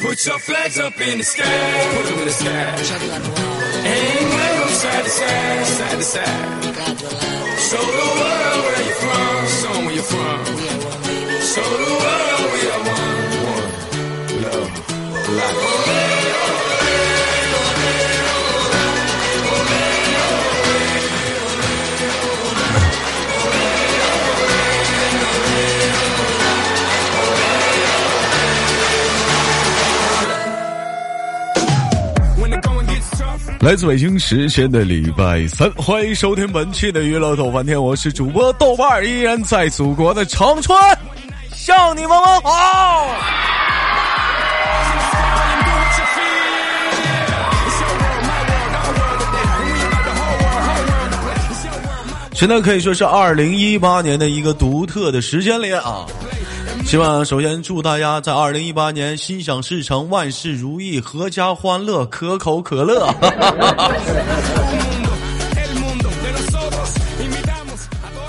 Put your flags up in the sky. Put them in the sky. And wave them side to side, side to side. Show the world where you're from. Show 'em where you're from. Show the world we are one. One. Love. Life. 来自北京时间的礼拜三，欢迎收听本期的娱乐豆瓣天，我是主播豆瓣儿，依然在祖国的长春，向你们问好。现在可以说是二零一八年的一个独特的时间里啊。希望首先祝大家在二零一八年心想事成、万事如意、阖家欢乐、可口可乐。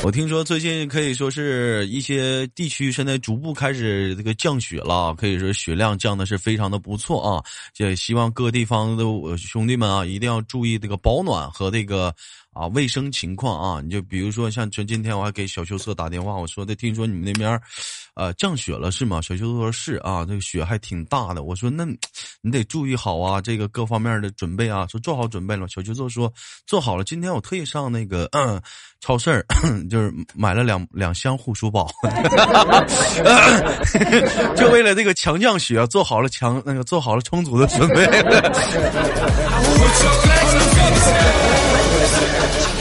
我听说最近可以说是一些地区现在逐步开始这个降雪了，可以说雪量降的是非常的不错啊！也希望各地方的兄弟们啊，一定要注意这个保暖和这个啊卫生情况啊！你就比如说像今今天我还给小秋色打电话，我说的听说你们那边呃降雪了是吗？小秋色说是啊，这个雪还挺大的。我说那你得注意好啊，这个各方面的准备啊，说做好准备了。小秋就说做好了，今天我特意上那个嗯超市儿。就是买了两两箱护舒宝，就为了这个强降雪，做好了强那个做好了充足的准备。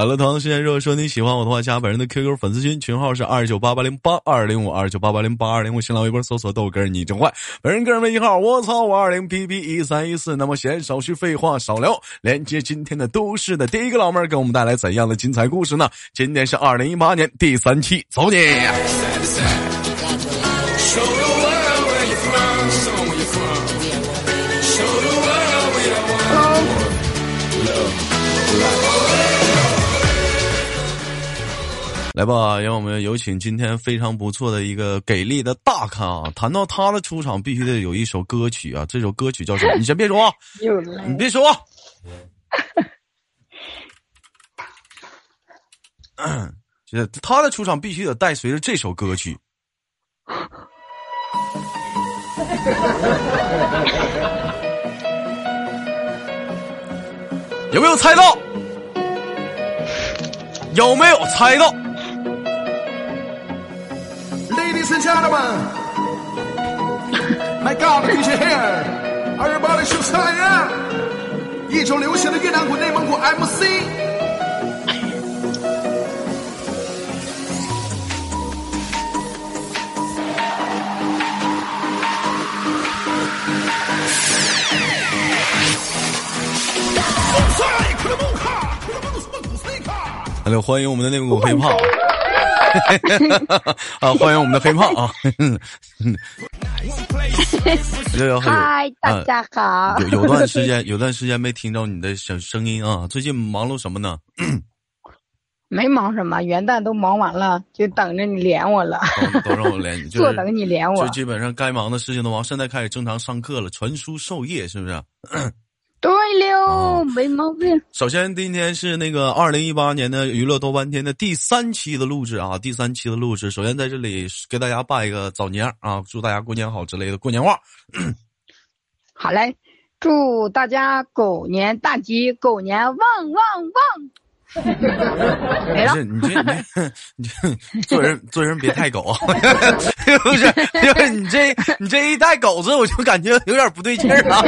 好了，同样时间，如果说你喜欢我的话，加本人的 QQ 粉丝群，群号是二九八八零八二零五二九八八零八二零五，新浪微博搜索豆哥你真坏，本人个人微信号我操五二零 pb 一三一四。那么闲少叙废话少聊，连接今天的都市的第一个老妹儿，给我们带来怎样的精彩故事呢？今天是二零一八年第三期，走你！来吧，让我们有请今天非常不错的一个给力的大咖啊！谈到他的出场，必须得有一首歌曲啊！这首歌曲叫什么？你先别说，你别说。嗯，他的出场必须得伴随着这首歌曲。有没有猜到？有没有猜到？Ladies and gentlemen, my God, DJ here, everybody show fire! 一周流行的越南鼓内蒙古 MC。Hello，欢迎我们的内蒙古黑胖。啊，欢迎我们的黑胖啊！嗨，大家好。有有段时间，有段时间没听到你的声声音啊！最近忙碌什么呢？没忙什么，元旦都忙完了，就等着你连我了。都让我连你，坐等你连我。就基本上该忙的事情都忙，现在开始正常上课了，传输授业，是不是？对了，没毛病。首先，今天是那个二零一八年的娱乐多半天的第三期的录制啊，第三期的录制。首先在这里给大家拜一个早年啊，祝大家过年好之类的过年话。好嘞，祝大家狗年大吉，狗年旺旺旺。没了。你这你这 做人做人别太狗啊！不是，就是你这你这一带狗子，我就感觉有点不对劲儿啊。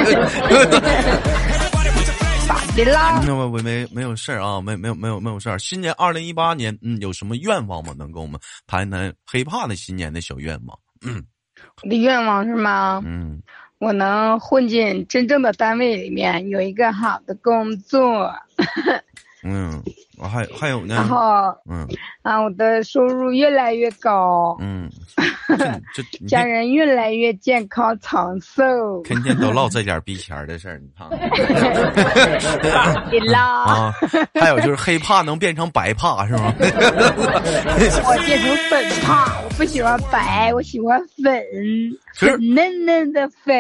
咋的啦？那么我没没有事儿啊，没没有没有没有事儿。新年二零一八年，嗯，有什么愿望吗？能跟我们谈一谈黑怕的新年的小愿望？嗯，我的愿望是吗？嗯，我能混进真正的单位里面，有一个好的工作。嗯还还有呢然，后嗯啊，我的收入越来越高，嗯，家人越来越健康长寿。天天都唠这点逼钱儿的事儿，你看啊，还有就是黑怕能变成白怕是吗？我变成粉怕，我不喜欢白，我喜欢粉嫩嫩的粉。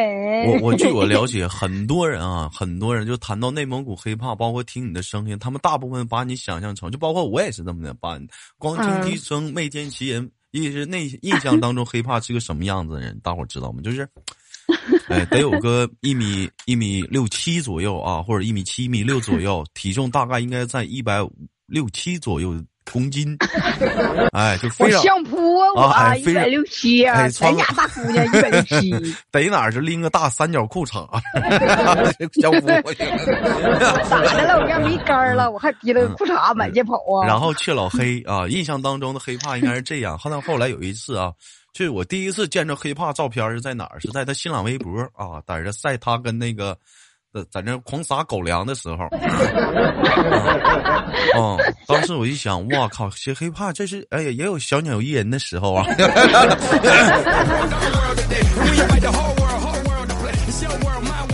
我我据我了解，很多人啊，很多人就谈到内蒙古黑怕，包括听你的声音，他们大部分把你想象成，就包括我也是这么的，办光听嗯。其声没见其人，一是内印象当中黑怕是个什么样子的人，大伙知道吗？就是，哎，得有个一米一米六七左右啊，或者一米七、一米六左右，体重大概应该在一百六七左右公斤，哎，就非常相扑啊，一百六七啊，哎穿咱家大姑娘一百六七，逮哪儿就拎个大三角裤衩，小夫过去。咋的了？我家没杆儿了，我还提了个裤衩满街跑啊。嗯然后去老黑啊，印象当中的黑怕应该是这样。后来后来有一次啊，就是我第一次见着黑怕照片是在哪儿？是在他新浪微博啊，在这晒他跟那个。呃，在那狂撒狗粮的时候，哦、当时我一想，哇靠，学黑怕这是哎呀，也有小鸟依人的时候啊。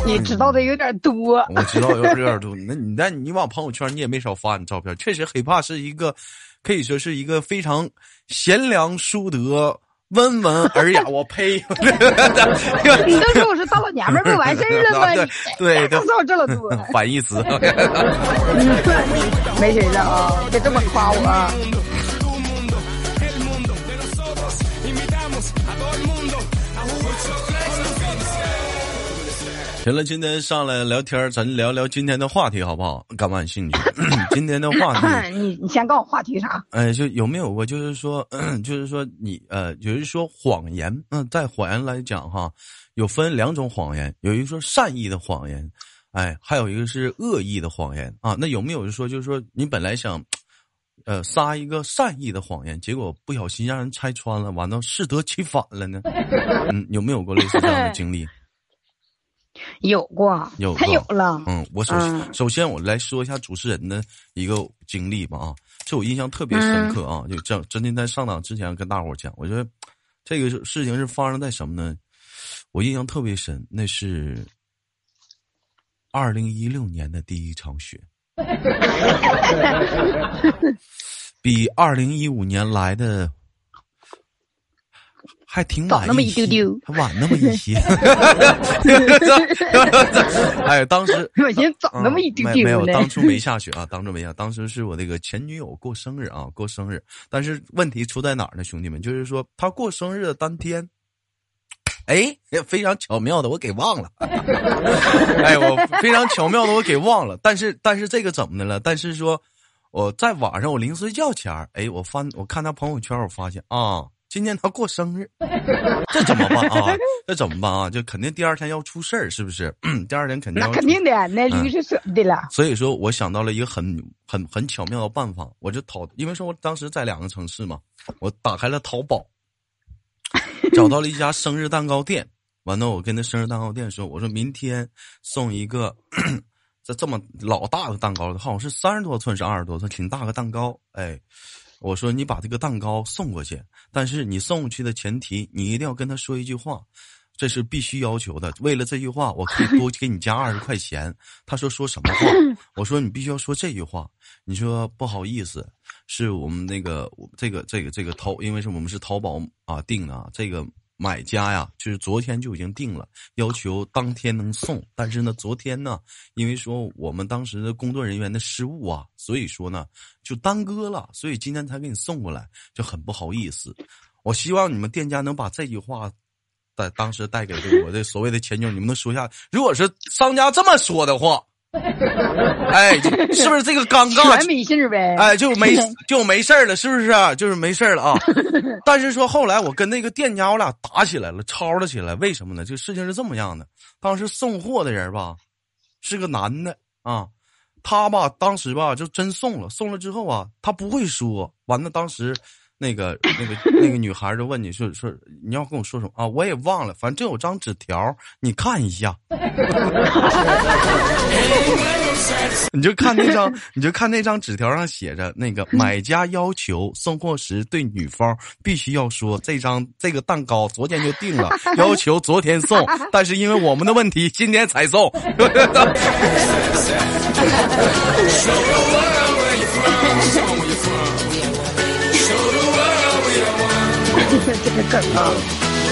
你知道的有点多，我知道有有点多，那你但你往朋友圈你也没少发你照片，确实黑怕是一个，可以说是一个非常贤良淑德、温文尔雅。我 呸！你都说我是大老娘们儿，不完事儿了吗？对对告诉我这么多，反义词。没谁了啊！别这么夸我啊。行了，今天上来聊天，咱聊聊今天的话题好不好？感不感兴趣？今天的话题，你你先告诉我话题啥？哎，就有没有过，就是说，就是说你呃，有人说谎言，嗯、在谎言来讲哈，有分两种谎言，有一个说善意的谎言，哎，还有一个是恶意的谎言啊。那有没有就说，就是说你本来想，呃，撒一个善意的谎言，结果不小心让人拆穿了，完了适得其反了呢？嗯，有没有过类似这样的经历？有过，有他过有了。嗯，我首、嗯。首先我来说一下主持人的一个经历吧啊，这我印象特别深刻啊，就这样，真的在上档之前跟大伙讲，我觉得这个事情是发生在什么呢？我印象特别深，那是二零一六年的第一场雪，比二零一五年来的还挺晚早那么一丢丢还晚那么一些。哎，当时我寻思早那么一丢嗯没没有，当初没下雪啊，当初没下，当时是我那个前女友过生日啊，过生日。但是问题出在哪儿呢，兄弟们？就是说她过生日的当天，哎，非常巧妙的我给忘了，哎，我非常巧妙的我给忘了。但是但是这个怎么的了？但是说我在晚上我临睡觉前儿，哎，我翻我看她朋友圈，我发现啊。今天他过生日，这怎么办啊？这怎么办啊？就肯定第二天要出事儿，是不是？第二天肯定那要出肯定的，那嗯驴是舍不得了。所以说我想到了一个很很很巧妙的办法，我就淘，因为说我当时在两个城市嘛，我打开了淘宝，找到了一家生日蛋糕店，完了我跟那生日蛋糕店说，我说明天送一个 这这么老大的蛋糕，好像是三十多寸是二十多寸，挺大个蛋糕，哎。我说你把这个蛋糕送过去，但是你送过去的前提，你一定要跟他说一句话，这是必须要求的。为了这句话，我可以多给你加二十块钱。他说说什么话？我说你必须要说这句话。你说不好意思，是我们那个这个这个这个淘，因为是我们是淘宝啊订的啊，这个买家呀，就是昨天就已经定了，要求当天能送。但是呢，昨天呢，因为说我们当时的工作人员的失误啊，所以说呢就耽搁了，所以今天才给你送过来，就很不好意思。我希望你们店家能把这句话。在当时带给我的所谓的前女友，你们能说下？如果是商家这么说的话，哎，是不是这个尴尬全？没信儿呗。哎，就没 就没事儿了，是不是、啊？就是没事儿了啊。但是说后来我跟那个店家我俩打起来了，吵了起来。为什么呢？这事情是这么样的，当时送货的人吧，是个男的啊，他吧当时吧就真送了，送了之后啊，他不会说，完了当时。那个、那个、那个女孩就问你说说你要跟我说什么啊？我也忘了，反正有张纸条，你看一下。你就看那张，你就看那张纸条上写着那个买家要求送货时对女方必须要说这张这个蛋糕昨天就定了，要求昨天送，但是因为我们的问题今天才送。这个梗啊！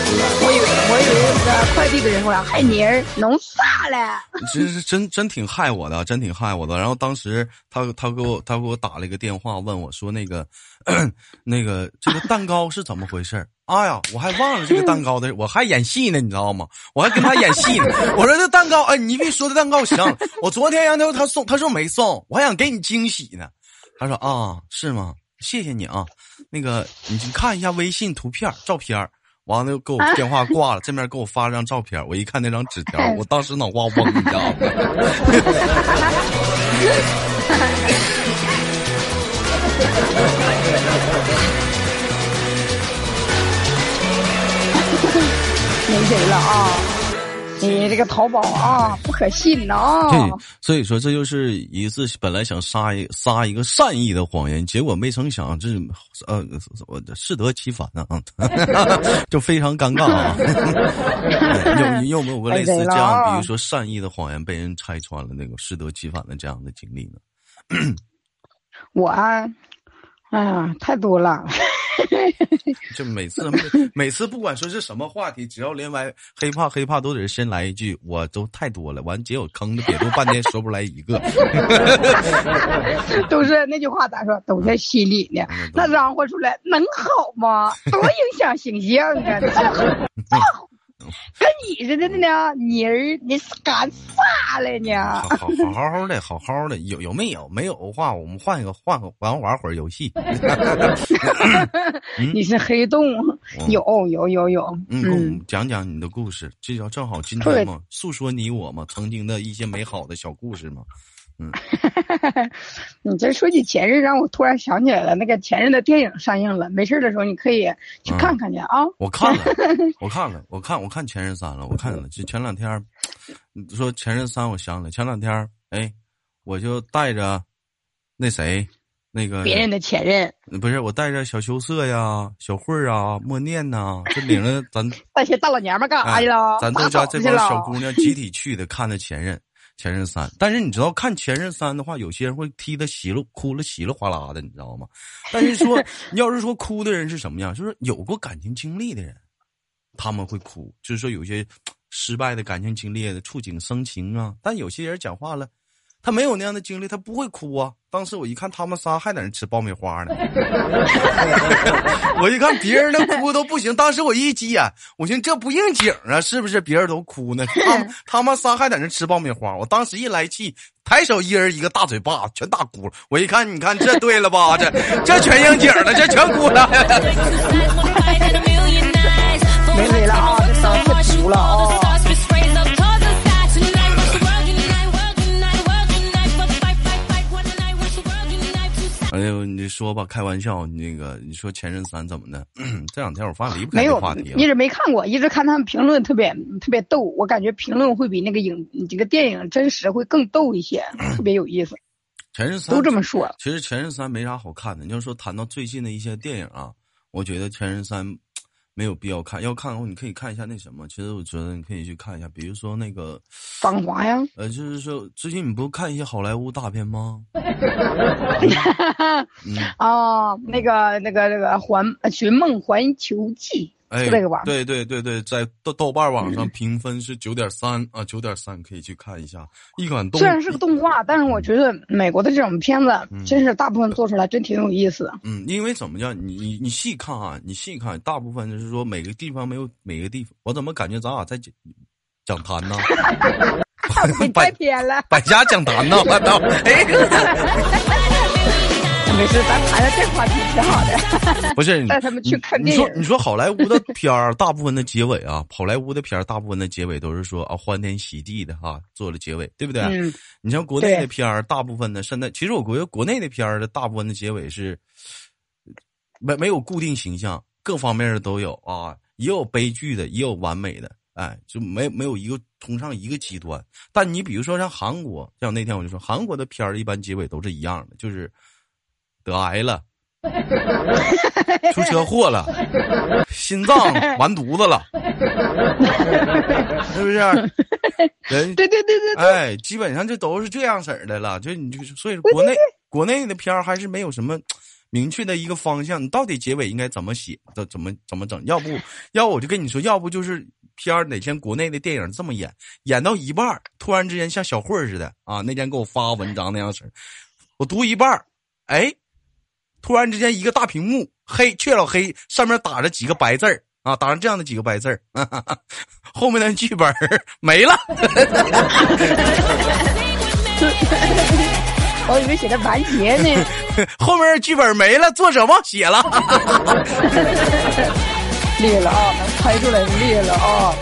我以为我以为那个快递的人过来，嗨妮儿弄啥了？真是真真挺害我的，真挺害我的。然后当时他他给我他给我打了一个电话，问我说那个 那个这个蛋糕是怎么回事？哎呀，我还忘了这个蛋糕的，我还演戏呢，你知道吗？我还跟他演戏呢。我说这蛋糕，哎，你别说这蛋糕行，我昨天让他他送，他说没送，我还想给你惊喜呢。他说啊，是吗？谢谢你啊，那个你看一下微信图片照片完了给我电话挂了，这面给我发了张照片我一看那张纸条，我当时脑瓜嗡，你知道吗？没谁了啊！你这个淘宝啊，不可信呐！对，所以说这就是一次本来想撒一撒一个善意的谎言，结果没成想这呃我适得其反呢啊，就非常尴尬啊！有你有没有过类似这样，比如说善意的谎言被人拆穿了，那个适得其反的这样的经历呢？我啊，哎呀，太多了。就每次每次不管说是什么话题，只要连歪黑怕黑怕，都得先来一句，我都太多了。完结果坑的别都半天说不来一个，都是那句话咋说？都在心里呢。那嚷和出来能好吗？多影响形象啊！跟你似的呢，妮儿，你是干啥了呢？好好好好的，好好的，有有没有？没有的话，我们换一个，换个玩玩会儿游戏。你是黑洞？有有有有。嗯，讲讲你的故事，这叫正好今天嘛，诉说你我嘛曾经的一些美好的小故事嘛。嗯，你这说起前任，让我突然想起来了，那个前任的电影上映了，没事的时候你可以去看看去啊。我看了，我看了，我看我看前任三了，我看了。就前两天，你说前任三，我想起来，前两天，哎，我就带着那谁，那个别人的前任，不是我带着小羞涩呀、小慧儿啊、默念呐，就领着咱那些大老娘们干啥去了？咱都家这帮小姑娘集体去的，看的前任。前任三，但是你知道看前任三的话，有些人会踢的稀了哭了稀里哗啦的，你知道吗？但是说你要是说哭的人是什么样，就是有过感情经历的人，他们会哭，就是说有些失败的感情经历的触景生情啊。但有些人讲话了。他没有那样的经历，他不会哭啊！当时我一看他们仨还在那吃爆米花呢，我一看别人那哭都不行，当时我一急眼，我寻思这不应景啊，是不是？别人都哭呢，他们他们仨还在那吃爆米花，我当时一来气，抬手一人一个大嘴巴，全打哭了。我一看，你看这对了吧？这这全应景了，这全哭了。没没了啊，这三次哭了啊。哎呦，你说吧，开玩笑，那个你说前任三怎么的？这两天我发现离不开这个话题一直没看过，一直看他们评论，特别特别逗。我感觉评论会比那个影这个电影真实会更逗一些，特别有意思。前任三都这么说。其实前任三没啥好看的。你要说谈到最近的一些电影啊，我觉得前任三。没有必要看，要看的话，你可以看一下那什么。其实我觉得你可以去看一下，比如说那个《芳华》呀。呃，就是说，最近你不看一些好莱坞大片吗？哦，那个、那个、那个《环寻梦环球记》。哎，这个吧，对对对对，在豆豆瓣网上评分是九点三啊，九点三可以去看一下。一款动虽然是个动画，但是我觉得美国的这种片子真是大部分做出来真挺有意思的。嗯，因为怎么讲，你你你细看啊，你细看，大部分就是说每个地方没有每个地方，我怎么感觉咱俩在讲讲坛呢？你太偏了，百家讲坛呢？我操！哎。没事，咱谈的这话题挺好的。不是 带他们去看电影。你说，你说好莱坞的片儿，大部分的结尾啊，好莱坞的片儿，大部分的结尾都是说啊，欢天喜地的哈，做了结尾，对不对？嗯。你像国内的片儿，大部分的现在，其实我国国内的片儿的大部分的结尾是没没有固定形象，各方面的都有啊，也有悲剧的，也有完美的。哎，就没没有一个通上一个极端。但你比如说像韩国，像那天我就说，韩国的片儿一般结尾都是一样的，就是得癌了，出车祸了，心脏 完犊子了，是不是？人对对对对对，哎，基本上就都是这样式儿的了。就你就所以说国内国内的片儿还是没有什么明确的一个方向，你到底结尾应该怎么写，怎怎么怎么整？要不要我就跟你说，要不就是片儿哪天国内的电影这么演，演到一半儿突然之间像小慧儿似的啊，那天给我发文章那样式儿，我读一半儿，哎，突然之间一个大屏幕黑却老黑，上面打着几个白字儿啊，打上这样的几个白字儿，后面的剧本儿 没了。我以为写的完结呢。后面剧本没了，作者忘写了。裂了啊，能猜出来裂了啊。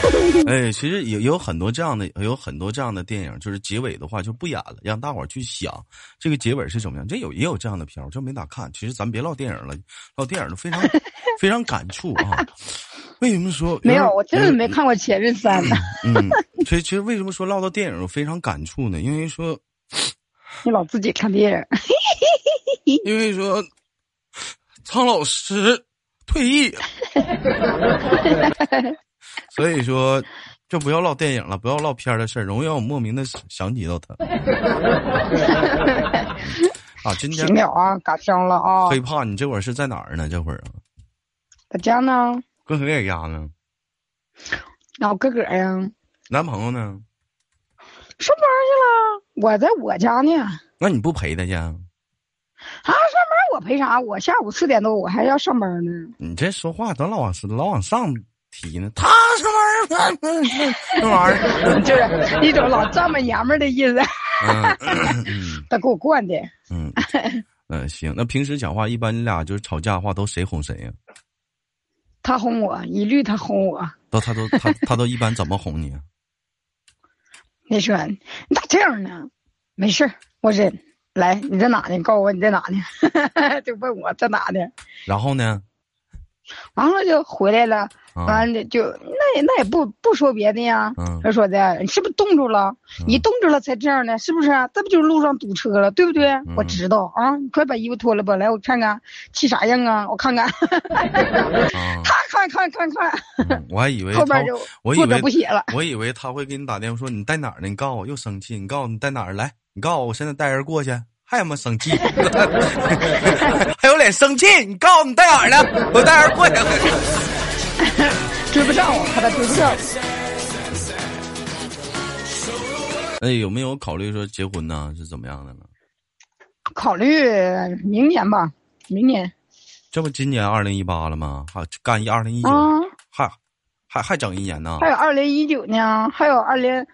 哎，其实有有很多这样的，有很多这样的电影，就是结尾的话就不演了，让大伙儿去想这个结尾是怎么样。这有也有这样的片儿，我真没咋看。其实咱别唠电影了，唠电影都非常 非常感触啊。为什么说没有？我真的没看过《前任三》呢。嗯，所以其实为什么说唠到电影我非常感触呢？因为说 你老自己看电影，因为说苍老师退役，所以说就不要唠电影了，不要唠片儿的事儿，容易让我莫名的想起到他。啊，今天行了啊，嘎枪了啊。黑怕，你这会儿是在哪儿呢？这会儿啊，在家呢，跟谁在家呢？那我哥哥呀，男朋友呢？上班去了，我在我家呢。那你不陪他去？啊，上班我陪啥？我下午四点多我还要上班呢。你这说话都老往老往上提呢。他什么玩意儿？那玩意儿，就是一种老丈母娘们儿的意思。他给我惯的，嗯嗯，行。那平时讲话，一般你俩就是吵架的话，都谁哄谁呀、他哄我，一律他哄我。都他都他他都一般怎么哄你啊？你说你咋这样呢？没事儿我忍。来，你在哪呢？你告诉我你在哪呢？就问我在哪呢？然后呢？完了就回来了，啊完了就那也那也不不说别的呀。嗯他说的，你是不是冻住了？你冻住了才这样呢，是不是？这不就是路上堵车了，对不对？嗯我知道啊，你快把衣服脱了吧，来我看看，气啥样啊？我看看，他，看看看看我还以为他后边就我以为不写了。我以为他会给你打电话说你在哪儿呢？你告诉我，又生气。你告诉我你在哪儿？来，你告诉我，我现在带人过去。还他妈生气，还有脸生气？你告诉我你在哪儿呢？我带人过去。追不上我，怕他追不上。哎，有没有考虑说结婚呢？是怎么样的呢？考虑明年吧，明年这不今年二零一八了吗？还干一二零一九，啊，还还还整一年呢？还有二零一九呢，还有二零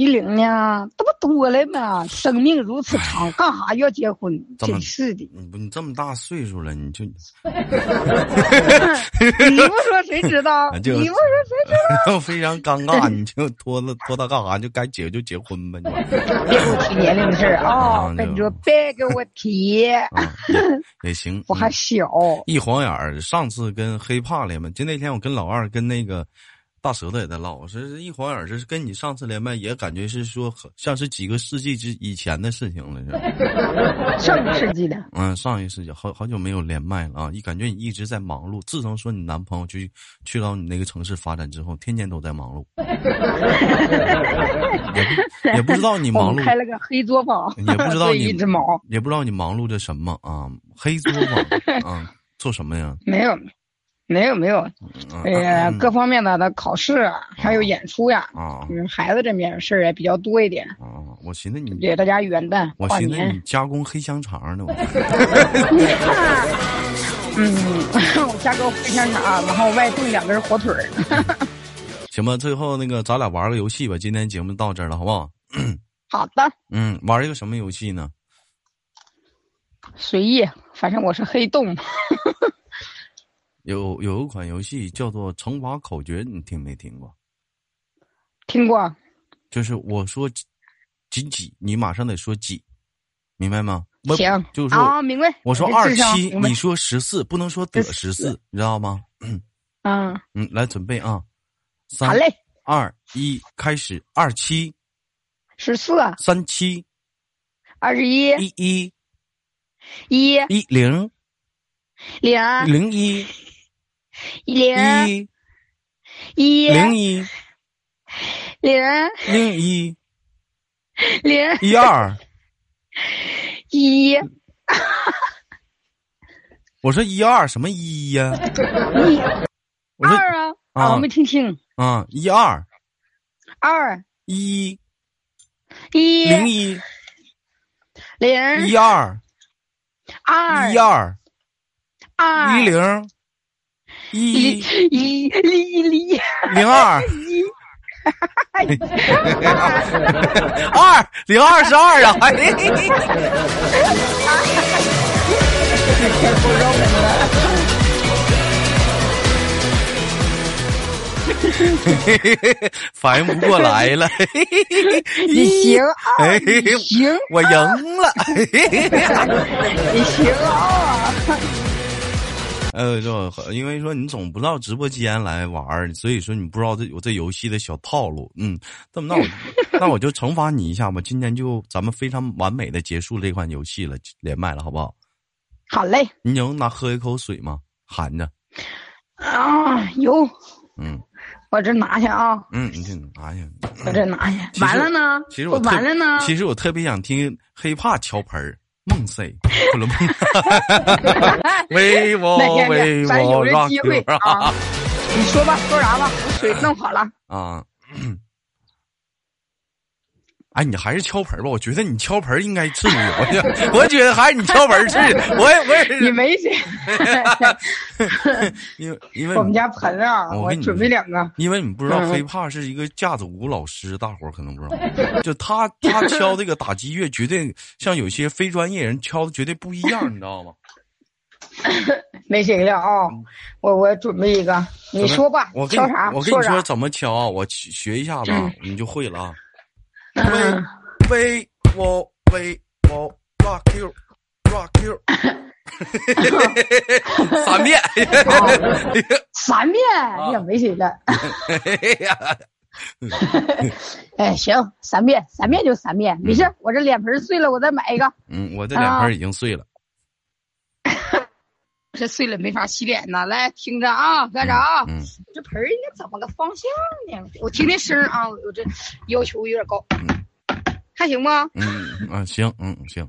一零呢，这不多了吗？生命如此长，干啥要结婚？真是的，你不你这么大岁数了，你就 你不说谁知道？你不说谁知道？非常尴尬，你就拖着拖他干啥？就该结就结婚吧，你别给我提年龄的事儿啊！你说，别给我提，啊也也行。我还嗯小。一晃眼儿，上次跟黑怕连嘛，就那天我跟老二跟那个大舌头也在唠，我说一晃眼儿，这是跟你上次连麦也感觉是说很像是几个世纪之以前的事情了，是吧？上个世纪的，嗯，上一世纪好好久没有连麦了啊！一感觉你一直在忙碌。自从说你男朋友去去到你那个城市发展之后，天天都在忙碌，也不也不知道你忙碌，开了个黑作坊，也不知道 你一直忙也不知道你忙碌着什么啊？黑作坊啊，做什么呀？没有，没有没有，嗯呃，嗯各方面的的考试啊，还有演出呀，啊嗯，孩子这面事儿也比较多一点。啊！我寻思你，给，大家元旦我寻思你，加工黑香肠呢。我 嗯，我加工黑香肠，然后外炖两根火腿儿。行吧，最后那个咱俩玩个游戏吧。今天节目到这儿了，好不好？好的，嗯，玩一个什么游戏呢？随意，反正我是黑洞。有有一款游戏叫做乘法口诀，你听没听过？听过？就是我说几几几，你马上得说几，明白吗？我行，就是说啊，明白。我说二七，你说十四，不能说得十四，你知道吗？嗯，嗯，来准备啊，三好嘞，二一，开始，二七十四、三七二十一、一一一一零零零一零一一零一零零一零一二，一我说一二什么一呀？一二啊啊啊！我没听清，啊一二二一一零一零一二二一二二一零一一一零零二一二零二十二啊！哎反应不过来了，你行啊，行，我赢了。你行啊！呃，就因为说你总不到直播间来玩儿，所以说你不知道这有这游戏的小套路。嗯，那么那我 那我就惩罚你一下吧。今天就咱们非常完美的结束这款游戏了，连麦了，好不好？好嘞你能拿喝一口水吗？含着。啊，有，嗯我这拿去啊，嗯，你这拿去。我这拿去。完了呢？其实我完了呢？其实我特别想听黑怕敲盆儿，梦 C，不能梦。为我为我这 rock 机会 you 啊！你说吧，说啥吧？我水弄好了。啊。哎，你还是敲盆儿吧，我觉得你敲盆儿应该是你，我 觉我觉得还是你敲盆儿是，我也我也是，你没谁，因为因为我们家盆啊，我我跟你准备两个。因为你不知道嗯黑怕是一个架子鼓老师，大伙儿可能不知道，就他他敲这个打击乐，绝对像有些非专业人敲的绝对不一样，你知道吗？没谁了啊！我我准备一个，你说吧，我敲啥？我跟你说？怎么敲啊，我学学一下子啊，嗯你就会了啊。嗯，为我为我 rock you rock you，三遍。三遍啊也没谁了。哎呀，哎，行，三遍，三遍就三遍，没事。我这脸盆碎了，我再买一个。嗯，我这脸盆已经碎了。这碎了没法洗脸呐。来，听着啊，干啥啊？嗯，这盆儿应该怎么个方向呢？我听听声啊，我这要求有点高，还行吗？嗯啊，行，嗯行，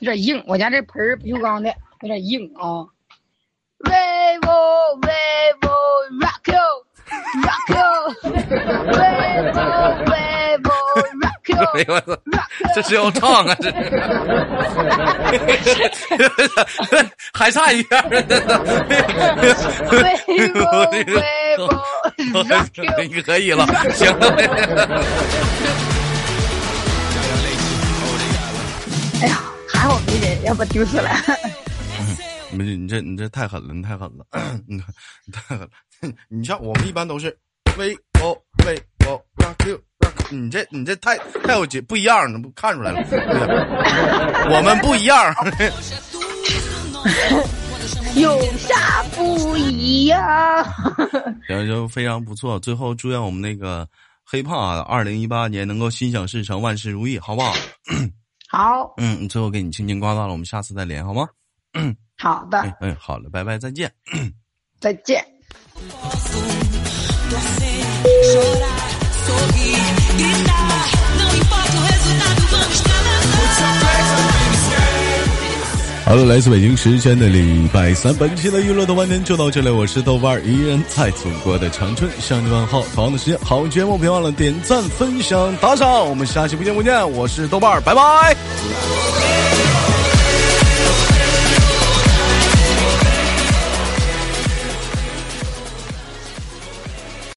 有点硬，我家这盆儿不锈钢的，有点硬啊。为我为我 rock you，为我为我 rock 哎我操，这是要唱啊，这是，还差一边儿呢。为我为我 rock you。你可以了，行了。哎呀，还好没人，要不丢死了。不是你这你这太狠了，你太狠了，你你太狠了。你像我们一般都是为我为我 rock you rock，你这你这太太有节不一样了，不看出来了。我们不一样。有啥不一样？行，就非常不错。最后祝愿我们那个黑胖啊二零一八年能够心想事成，万事如意，好不好？好嗯，最后给你轻轻挂断了，我们下次再连，好吗？好的哎，哎，好了，拜拜，再见。再见。Hello，来自北京时间的礼拜三，本期的娱乐豆瓣天就到这里，我是豆瓣儿，依然在祖国的长春向你问好。同样的时间，好节目别忘了点赞、分享、打赏，我们下期不见不见。我是豆瓣儿，拜拜。